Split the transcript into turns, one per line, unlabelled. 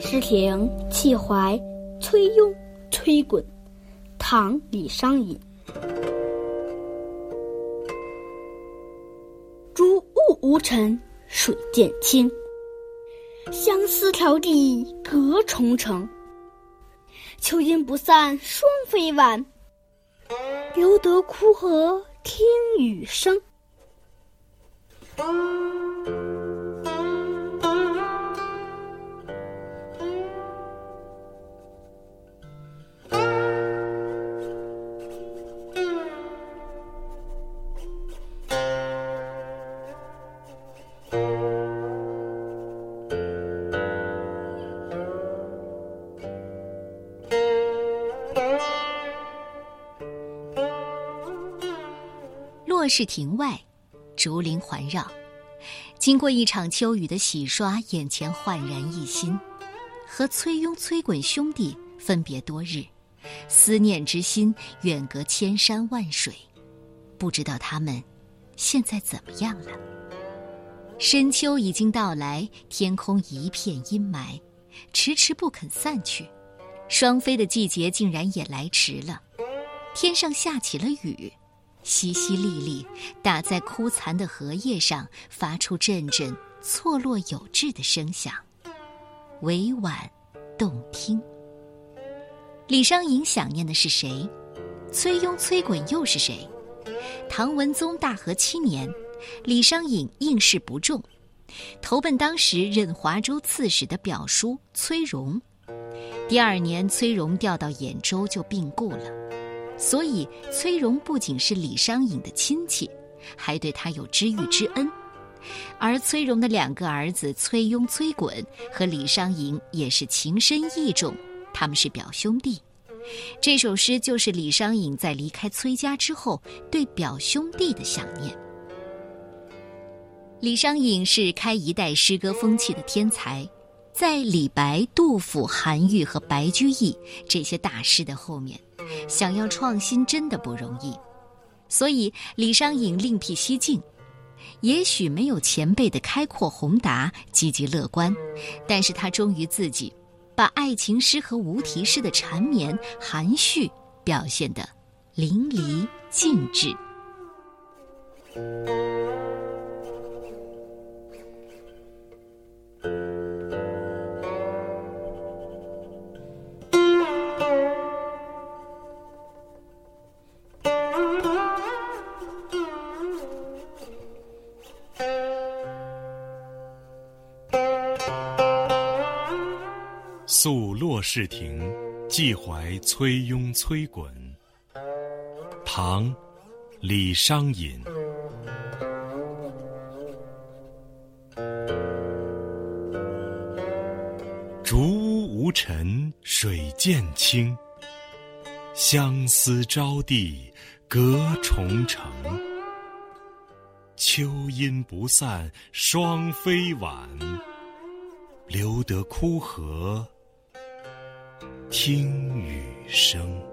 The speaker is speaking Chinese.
诗亭气怀崔庸崔衮，唐·李商隐。竹雾无尘水渐清，相思迢递隔重城。秋阴不散霜飞晚，留得枯荷听雨声。
卧室亭外，竹林环绕。经过一场秋雨的洗刷，眼前焕然一新。和崔庸、崔衮兄弟分别多日，思念之心远隔千山万水。不知道他们现在怎么样了？深秋已经到来，天空一片阴霾，迟迟不肯散去。双飞的季节竟然也来迟了，天上下起了雨。淅淅沥沥，打在枯残的荷叶上，发出阵阵错落有致的声响，委婉动听。李商隐想念的是谁？崔庸、崔衮又是谁？唐文宗大和七年，李商隐应试不中，投奔当时任华州刺史的表叔崔融。第二年，崔融调到兖州就病故了。所以，崔融不仅是李商隐的亲戚，还对他有知遇之恩。而崔融的两个儿子崔庸、崔衮和李商隐也是情深义重，他们是表兄弟。这首诗就是李商隐在离开崔家之后对表兄弟的想念。李商隐是开一代诗歌风气的天才，在李白、杜甫、韩愈和白居易这些大师的后面。想要创新真的不容易，所以李商隐另辟蹊径。也许没有前辈的开阔宏达、积极乐观，但是他忠于自己，把爱情诗和无题诗的缠绵含蓄表现得淋漓尽致。
宿骆氏亭，寄怀崔庸、崔衮。唐，李商隐。竹屋无尘水渐清，相思招递隔重城。秋阴不散双飞晚，留得枯荷。听雨声。